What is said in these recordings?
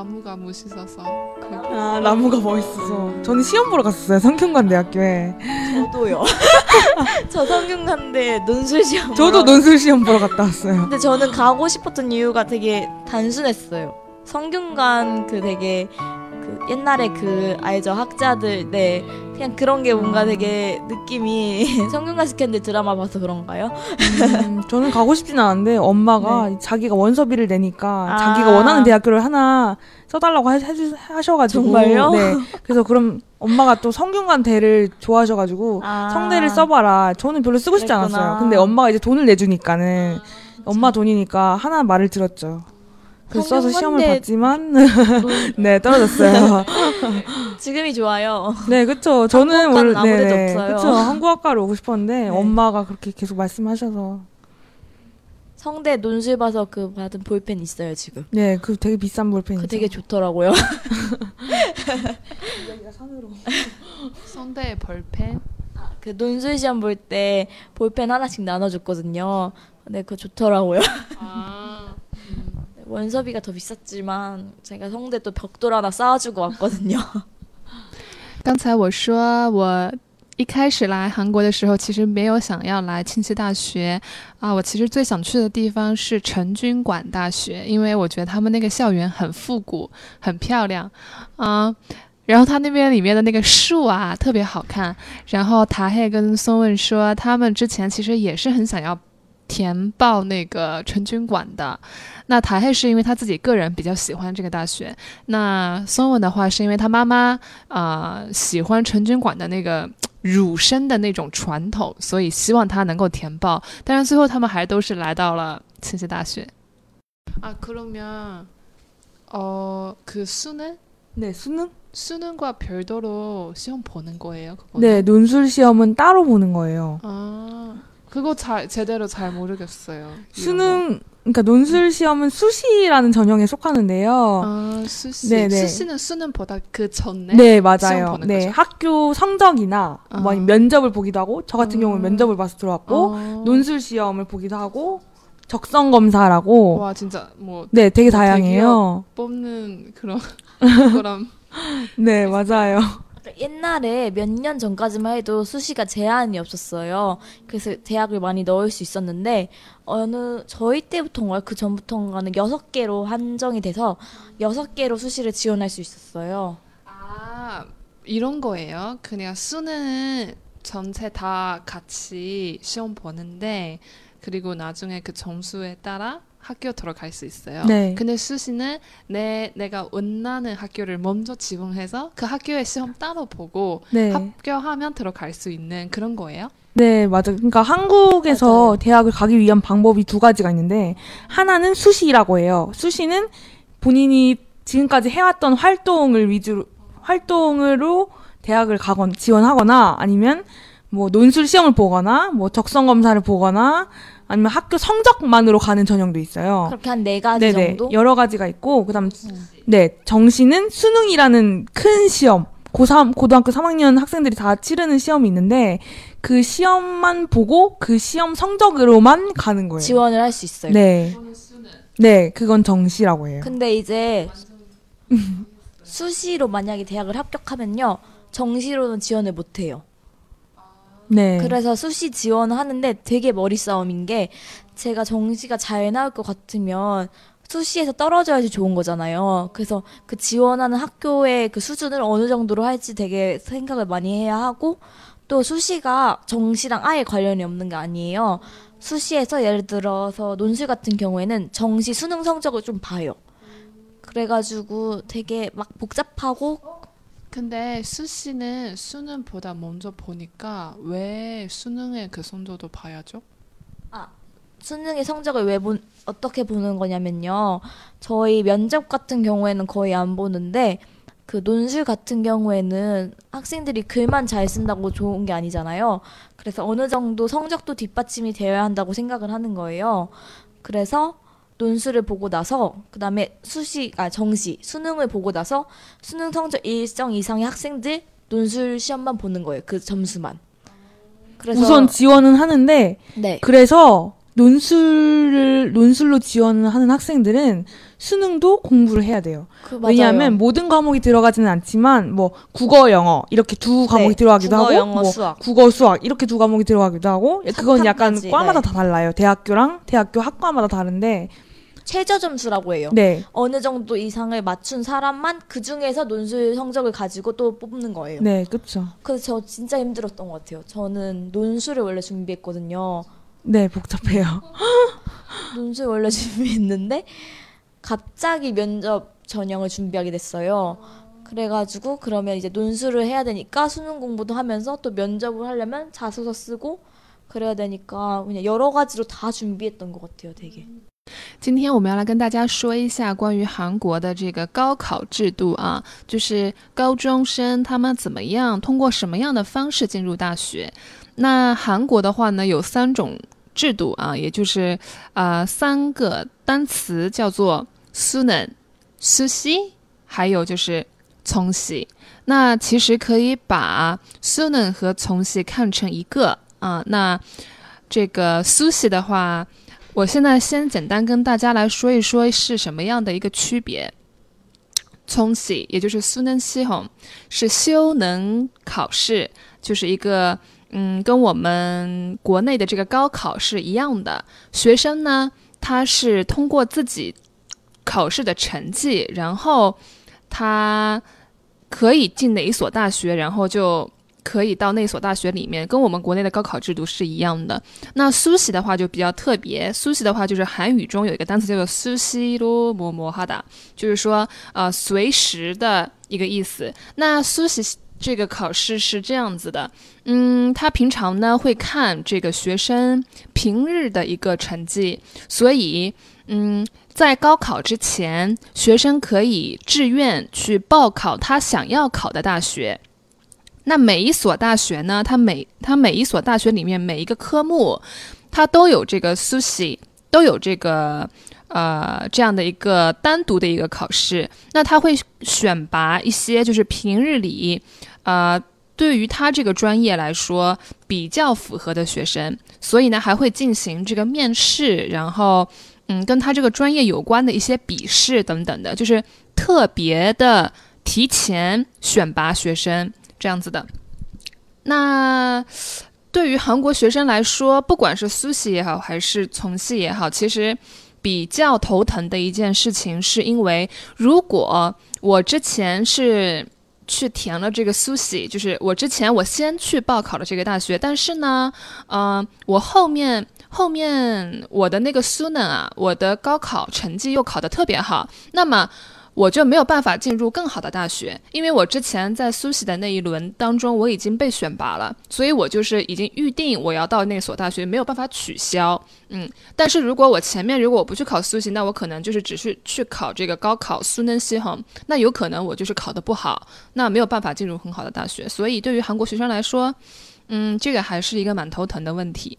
나무가 멋있어서. 그아 나무가 멋있어서 저는 시험 보러 갔었어요 성균관 대학교에 저도요. 저 성균관대 논술 시험. 저도 보러 논술 시험 보러 갔다 왔어요 근데 저는 가고 싶었던 이유가 되게 단순했어요. 성균관 그 되게 그 옛날에 그 알죠 학자들 네 그냥 그런 게 뭔가 되게 느낌이 성균관 스캔들 드라마 봐서 그런가요? 음, 저는 가고 싶진 않은데 엄마가 자기가 원서비를 내니까 네. 아. 자기가 원하는 대학교를 하나 써달라고 하, 하셔가지고 정말요? 네 그래서 그럼 엄마가 또 성균관 대를 좋아하셔가지고 아. 성대를 써봐라 저는 별로 쓰고 싶지 그랬구나. 않았어요 근데 엄마가 이제 돈을 내주니까는 엄마 돈이니까 하나 말을 들었죠 그래서 써서 시험을 봤지만 네 떨어졌어요 지금이 좋아요. 네, 그쵸. 저는 원래 없어요. 그쵸. 한국학과를 오고 싶었는데 네. 엄마가 그렇게 계속 말씀하셔서 성대 논술 봐서 그 받은 볼펜 있어요 지금. 네, 그 되게 비싼 볼펜이죠. 그 되게 좋더라고요. 성대 볼펜. 그 논술 시험 볼 때 볼펜 하나씩 나눠줬거든요. 근데 그거 좋더라고요. 아. 원서비가 더 비쌌지만 제가 성대 또 벽돌 하나 쌓아주고 왔거든요. 刚才我说我一开始来韩国的时候，其实没有想要来庆熙大学啊，我其实最想去的地方是成均馆大学，因为我觉得他们那个校园很复古，很漂亮啊。然后他那边里面的那个树啊特别好看。然后塔黑跟松问说，他们之前其实也是很想要 填报那个成均馆的。那塔黑是因为他自己个人比较喜欢这个大学，那松文的话是因为他妈妈啊、呃喜欢成均馆的那个儒生的那种传统，所以希望他能够填报。但是最后他们还都是来到了庆熙大学。아그러면어그수능 네, 수능? 수능과 별도로 시험 보는 거예요? 그거는? 네, 논술 시험은 따로 보는 거예요. 아 그거 잘 제대로 잘 모르겠어요. 수능, 그러니까 논술 시험은 수시라는 전형에 속하는데요. 아 수시 네, 네. 수시는 수능 보다 그 전에 네, 맞아요. 네, 거죠? 학교 성적이나 뭐 아. 아니면 면접을 보기도 하고, 저 같은 아. 경우는 면접을 봐서 들어왔고, 어. 논술 시험을 보기도 하고, 적성 검사라고, 와 진짜 뭐 네, 되게 뭐 다양해요. 뽑는 그런 그런 네, 맞아요. 옛날에 몇 년 전까지만 해도 수시가 제한이 없었어요. 그래서 대학을 많이 넣을 수 있었는데 어느 저희 때부터인가요? 그 전부터인가는 여섯 개로 한정이 돼서 여섯 개로 수시를 지원할 수 있었어요. 아 이런 거예요. 그냥 수능 전체 다 같이 시험 보는데 그리고 나중에 그 점수에 따라 학교 들어갈 수 있어요. 네. 근데 수시는 내 내가 원하는 학교를 먼저 지원해서 그 학교의 시험 따로 보고 네. 합격하면 들어갈 수 있는 그런 거예요. 네, 맞아. 그러니까 한국에서 맞아요. 대학을 가기 위한 방법이 두 가지가 있는데 하나는 수시라고 해요. 수시는 본인이 지금까지 해왔던 활동을 위주로 활동으로 대학을 가건 지원하거나 아니면 뭐 논술 시험을 보거나 뭐 적성 검사를 보거나 아니면 학교 성적만으로 가는 전형도 있어요. 그렇게 한 네 가지 네네 정도? 여러 가지가 있고 그다음 네 정시는 수능이라는 큰 시험 고3 고등학교 3학년 학생들이 다 치르는 시험이 있는데 그 시험만 보고 그 시험 성적으로만 가는 거예요. 지원을 할 수 있어요. 네. 네, 그건 정시라고 해요. 근데 이제 수시로 만약에 대학을 합격하면요. 정시로는 지원을 못 해요. 네. 그래서 수시 지원하는데 되게 머리 싸움인 게 제가 정시가 잘 나올 것 같으면 수시에서 떨어져야지 좋은 거잖아요. 그래서 그 지원하는 학교의 그 수준을 어느 정도로 할지 되게 생각을 많이 해야 하고 또 수시가 정시랑 아예 관련이 없는 게 아니에요. 수시에서 예를 들어서 논술 같은 경우에는 정시 수능 성적을 좀 봐요. 그래가지고 되게 막 복잡하고 근데 수시는 수능 보다 먼저 보니까 왜 수능의 그 성적도 봐야죠? 수능의 성적을 왜 본, 어떻게 보는 거냐면요. 저희 면접 같은 경우에는 거의 안 보는데, 그 논술 같은 경우에는 학생들이 글만 잘 쓴다고 좋은 게 아니잖아요. 그래서 어느 정도 성적도 뒷받침이 되어야 한다고 생각을 하는 거예요. 그래서 논술을 보고 나서, 그 다음에 수시, 아, 정시, 수능을 보고 나서 수능 성적 일정 이상의 학생들 논술 시험만 보는 거예요. 그 점수만. 그래서, 우선 지원은 하는데 네. 그래서 논술을 논술로 지원하는 학생들은 수능도 공부를 해야 돼요. 그. 왜냐하면 모든 과목이 들어가지는 않지만 뭐 국어, 영어 이렇게 두 과목이 네, 들어가기도 국어, 하고 영어, 뭐 수학. 국어, 수학 이렇게 두 과목이 들어가기도 하고 그건 약간 과마다 네. 다 달라요. 대학교랑 대학교 학과마다 다른데 최저 점수라고 해요. 네. 어느 정도 이상을 맞춘 사람만 그 중에서 논술 성적을 가지고 또 뽑는 거예요. 네, 그렇죠. 그래서 저 진짜 힘들었던 것 같아요. 저는 논술을 원래 준비했거든요. 네, 복잡해요. 논술 원래 준비했는데 갑자기 면접 전형을 준비하게 됐어요. 그래가지고 그러면 이제 논술을 해야 되니까 수능 공부도 하면서 또 면접을 하려면 자소서 쓰고 그래야 되니까 그냥 여러 가지로 다 준비했던 것 같아요, 되게. 今天我们要来跟大家说一下关于韩国的这个高考制度啊，就是高中生他们怎么样通过什么样的方式进入大学。那韩国的话呢，有三种制度啊，也就是啊三个单词叫做 sunan、sushi，还有就是从西。那其实可以把 sunan 和从西看成一个啊。那这个 sushi 的话。我现在先简单跟大家来说一说是什么样的一个区别。从喜，也就是苏能西红，是修能考试，就是一个嗯，跟我们国内的这个高考是一样的。学生呢，他是通过自己考试的成绩，然后他可以进哪一所大学，然后就可以到那所大学里面，跟我们国内的高考制度是一样的。那苏西的话就比较特别，苏西的话就是韩语中有一个单词叫做苏西罗摩摩哈达，就是说呃随时的一个意思。那苏西这个考试是这样子的，嗯，他平常呢会看这个学生平日的一个成绩，所以嗯。在高考之前，学生可以志愿去报考他想要考的大学。那每一所大学呢，它每它每一所大学里面每一个科目，它都有这个苏西，都有这个呃这样的一个单独的一个考试。那他会选拔一些就是平日里呃对于他这个专业来说比较符合的学生，所以呢还会进行这个面试，然后嗯跟他这个专业有关的一些笔试等等的，就是特别的提前选拔学生。这样子的，那对于韩国学生来说，不管是苏系也好，还是从系也好，其实比较头疼的一件事情，是因为如果我之前是去填了这个苏系，就是我之前我先去报考了这个大学，但是呢，嗯、我后面后面我的那个苏呢啊，我的高考成绩又考得特别好，那么。我就没有办法进入更好的大学，因为我之前在苏西的那一轮当中我已经被选拔了，所以我就是已经预定我要到那所大学，没有办法取消。嗯，但是如果我前面如果我不去考苏西，那我可能就是只是去考这个高考苏嫩西哈，那有可能我就是考得不好，那没有办法进入很好的大学。所以对于韩国学生来说，嗯，这个还是一个蛮头疼的问题。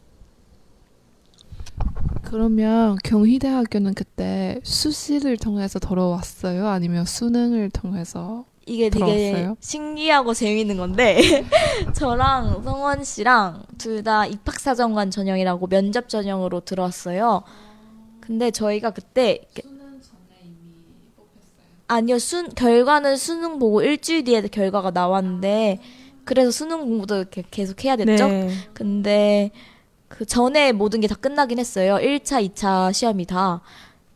그러면 경희대학교는 그때 수시를 통해서 들어왔어요? 아니면 수능을 통해서? 이게 되게 부러웠어요? 신기하고 재미있는 건데 저랑 성원 씨랑 둘 다 입학사정관 전형이라고 면접 전형으로 들어왔어요. 근데 저희가 그때 아니요 순 결과는 수능 보고 일주일 뒤에 결과가 나왔는데 그래서 수능 공부도 이렇게 계속 해야 됐죠. 네. 근데 그 전에 모든 게 다 끝나긴 했어요. 1차, 2차 시험이 다.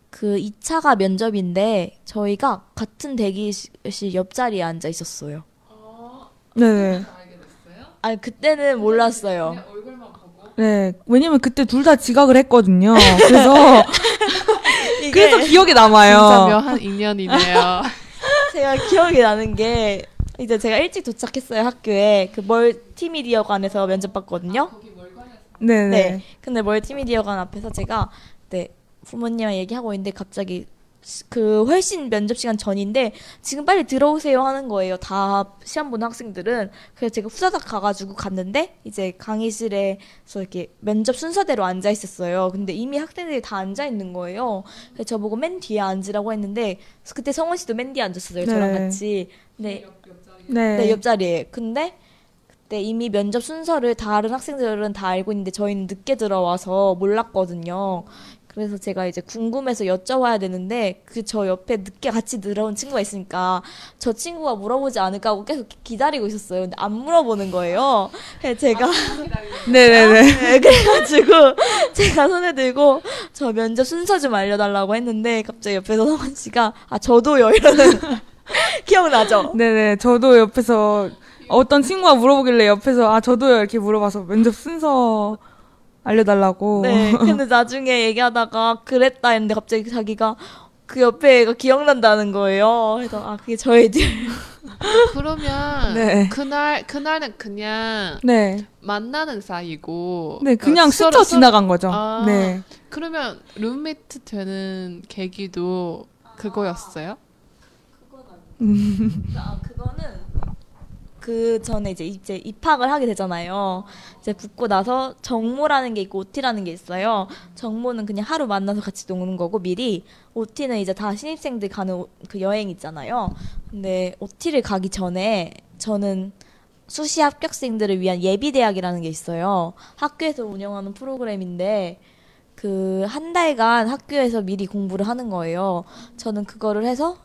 그 2차가 면접인데 저희가 같은 대기실 옆자리에 앉아 있었어요. 네. 아니 그때는 몰랐어요. 네. 왜냐면 그때 둘 다 지각을 했거든요. 그래서 그래서 기억에 남아요. 묘한 인연이네요. 제가 기억이 나는 게 이제 제가 일찍 도착했어요 학교에 그 멀티미디어관에서 면접 봤거든요. 네, 네. 네. 근데 멀티미디어관 앞에서 제가 네 부모님이랑 얘기하고 있는데 갑자기 그 훨씬 면접 시간 전인데 지금 빨리 들어오세요 하는 거예요. 다 시험 보는 학생들은. 그래서 제가 후다닥 가가지고 갔는데 이제 강의실에서 이렇게 면접 순서대로 앉아 있었어요. 근데 이미 학생들이 다 앉아 있는 거예요. 그래서 저 보고 맨 뒤에 앉으라고 했는데 그때 성원 씨도 맨 뒤에 앉았어요. 저랑 네. 같이. 네. 네. 네, 옆자리에. 근데 그 때 이미 면접 순서를 다른 학생들은 다 알고 있는데 저희는 늦게 들어와서 몰랐거든요. 그래서 제가 이제 궁금해서 여쭤봐야 되는데 그 저 옆에 늦게 같이 들어온 친구가 있으니까 저 친구가 물어보지 않을까 하고 계속 기다리고 있었어요. 근데 안 물어보는 거예요. 그래서 제가 네네네. 네, 그래가지고 제가 손에 들고 저 면접 순서 좀 알려달라고 했는데 갑자기 옆에서 성원 씨가 아 저도요 이러는 기억나죠? 네네. 저도 옆에서 어떤 친구가 물어보길래 옆에서 아 저도요 이렇게 물어봐서 면접 순서 알려달라고. 네. 근데 나중에 얘기하다가 그랬다 했는데 갑자기 자기가 그 옆에 애가 기억난다는 거예요. 그래서 아 그게 저 애들. 그러면 네. 그날 그날은 그냥 네. 만나는 사이고 네, 그냥 그러니까 스쳐 서로- 지나간 거죠. 아. 네. 그러면 룸메이트 되는 계기도 그거였어요? 아 그거는 그 전에 이제 이제 입학을 하게 되잖아요. 이제 붙고 나서 정모라는 게 있고 OT라는 게 있어요. 정모는 그냥 하루 만나서 같이 노는 거고 미리 OT는 이제 다 신입생들 가는 오- 그 여행 있잖아요. 근데 OT를 가기 전에 저는 수시 합격생들을 위한 예비 대학이라는 게 있어요. 학교에서 운영하는 프로그램인데 그 한 달간 학교에서 미리 공부를 하는 거예요. 저는 그거를 해서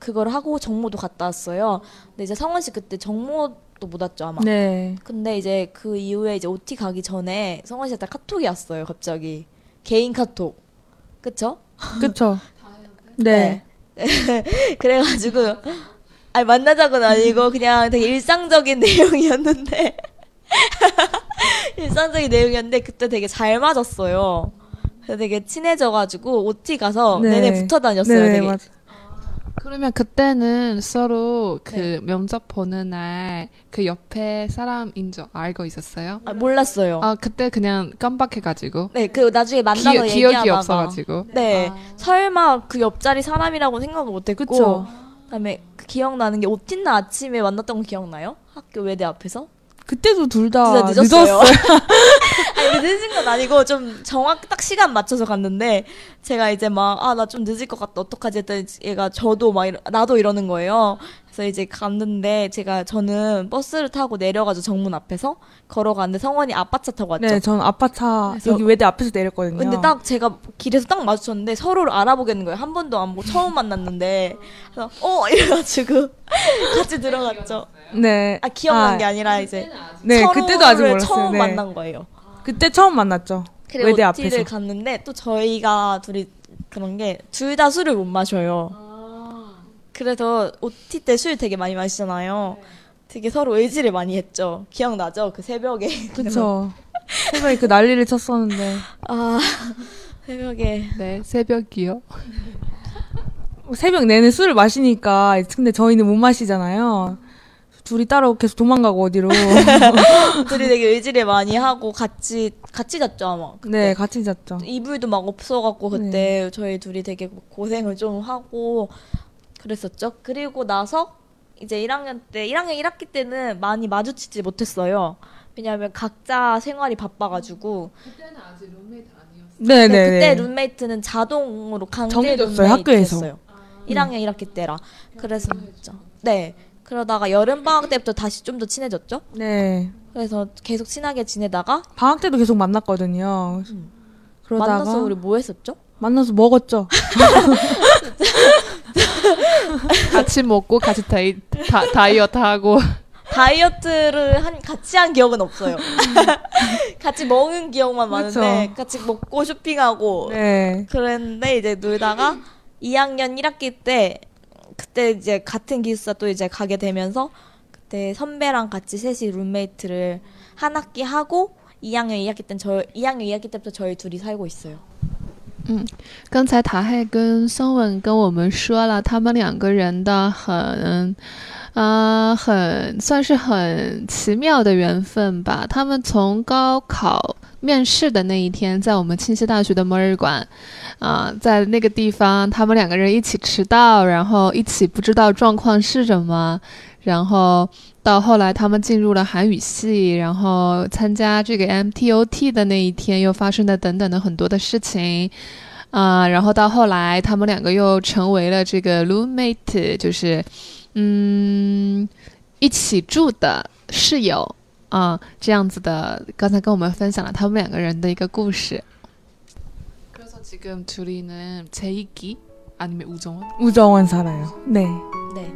그걸 하고 정모도 갔다 왔어요. 근데 이제 성원 씨 그때 정모도 못 왔죠 아마. 네. 근데 이제 그 이후에 이제 OT 가기 전에 성원 씨한테 카톡이 왔어요 갑자기 개인 카톡. 그쵸? 그쵸. 네. 그래가지고 아니 만나자고는 아니고 그냥 되게 일상적인 내용이었는데 일상적인 내용이었는데 그때 되게 잘 맞았어요. 되게 친해져가지고 OT 가서 네. 내내 붙어 다녔어요. 네, 되게. 맞아. 그러면 그때는 서로 그 네. 면접 보는 날 그 옆에 사람인 줄 알고 있었어요? 아, 몰랐어요. 아 그때 그냥 깜빡해가지고 네, 그 나중에 만나서 기, 기억이 얘기하다가 없어가지고 네, 설마 그 옆자리 사람이라고 생각을 못했고 그쵸. 그다음에 그 기억나는 게 오틴나 아침에 만났던 거 기억나요? 학교 외대 앞에서? 그때도 둘다 늦었어요. 늦었어요. 아니 늦은 건 아니고 좀 정확 딱 시간 맞춰서 갔는데 제가 이제 막 아 나 좀 늦을 것 같다 어떡하지 했더니 얘가 저도 막 이러, 나도 이러는 거예요. 그래서 이제 갔는데 제가 저는 버스를 타고 내려가지고 정문 앞에서 걸어갔는데 성원이 아빠차 타고 왔죠. 네, 전 아빠 차 그래서- 여기 외대 앞에서 내렸거든요. 근데 딱 제가 길에서 딱 마주쳤는데 서로를 알아보겠는 거예요. 한 번도 안 보고 처음 만났는데 그래서 어 이래가지고 같이 들어갔죠. 네. 아 기억난 아, 게 아니라 이제 네, 서로를 그때도 아직 몰랐어요. 처음 네. 만난 거예요. 그때 처음 만났죠. 그리고 외대 OT를 앞에서. 갔는데 또 저희가 둘이 그런 게 둘 다 술을 못 마셔요. 그래서 OT 때 술 되게 많이 마시잖아요. 되게 서로 의지를 많이 했죠. 기억나죠? 그 새벽에. 그쵸. 새벽에 그 난리를 쳤었는데. 아 새벽에 네 새벽이요. 새벽 내내 술을 마시니까, 근데 저희는 못 마시잖아요. 둘이 따로 계속 도망가고 어디로. 둘이 되게 의지를 많이 하고 같이 같이 잤죠 아마. 네, 같이 잤죠. 이불도 막 없어갖고 그때 저희 둘이 되게 고생을 좀 하고 그랬었죠. 그리고 나서 이제 1학년 때 1학년 1학기 때는 많이 마주치지 못했어요. 왜냐하면 각자 생활이 바빠가지고 그때는 아직 룸메이트 아니었어요. 네, 근데 네, 그때 네. 룸메이트는 자동으로 강제 정해졌어요, 학교에서. 룸메이트였어요. 1학년 1학기 때라 그래서 네 그러다가 여름 방학 때부터 다시 좀 더 친해졌죠. 네. 그래서 계속 친하게 지내다가 방학 때도 계속 만났거든요. 그러다가 만나서 우리 뭐 했었죠? 만나서 먹었죠. 같이 먹고 같이 다이, 다, 다이어트 하고 다이어트를 한 같이 한 기억은 없어요. 같이 먹은 기억만 많은데 그쵸. 같이 먹고 쇼핑하고 네. 그랬는데 이제 놀다가 2학년 1학기 때 그때 이제 같은 기숙사 또 이제 가게 되면서 그때 선배랑 같이 셋이 룸메이트를 한 학기 하고 2학년 2학기 때는 저 2학년 2학기 때부터 저희 둘이 살고 있어요. 嗯刚才塔海跟松文跟我们说了，他们两个人的很，呃，很算是很奇妙的缘分吧。他们从高考面试的那一天，在我们庆熙大学的末日馆，啊、在那个地方，他们两个人一起迟到，然后一起不知道状况是什么，然后到后来他们进入了韩语系，然后参加这个 MTOT 的那一天，又发生的等等的很多的事情。啊、然后到后来，他们两个又成为了这个 roommate，就是嗯一起住的室友 啊、这样子的，刚才跟我们分享了他们两个人的一个故事。그래서지금둘이는제이기아니면우정원 우정원 살아요. 네. 네.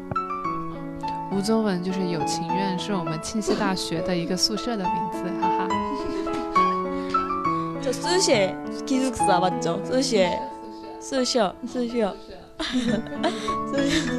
吴宗文就是有情院，是我们庆熙大学的一个宿舍的名字，哈哈。 저 수시에 기숙사 맞죠? 수시에 수시어 수시어 수시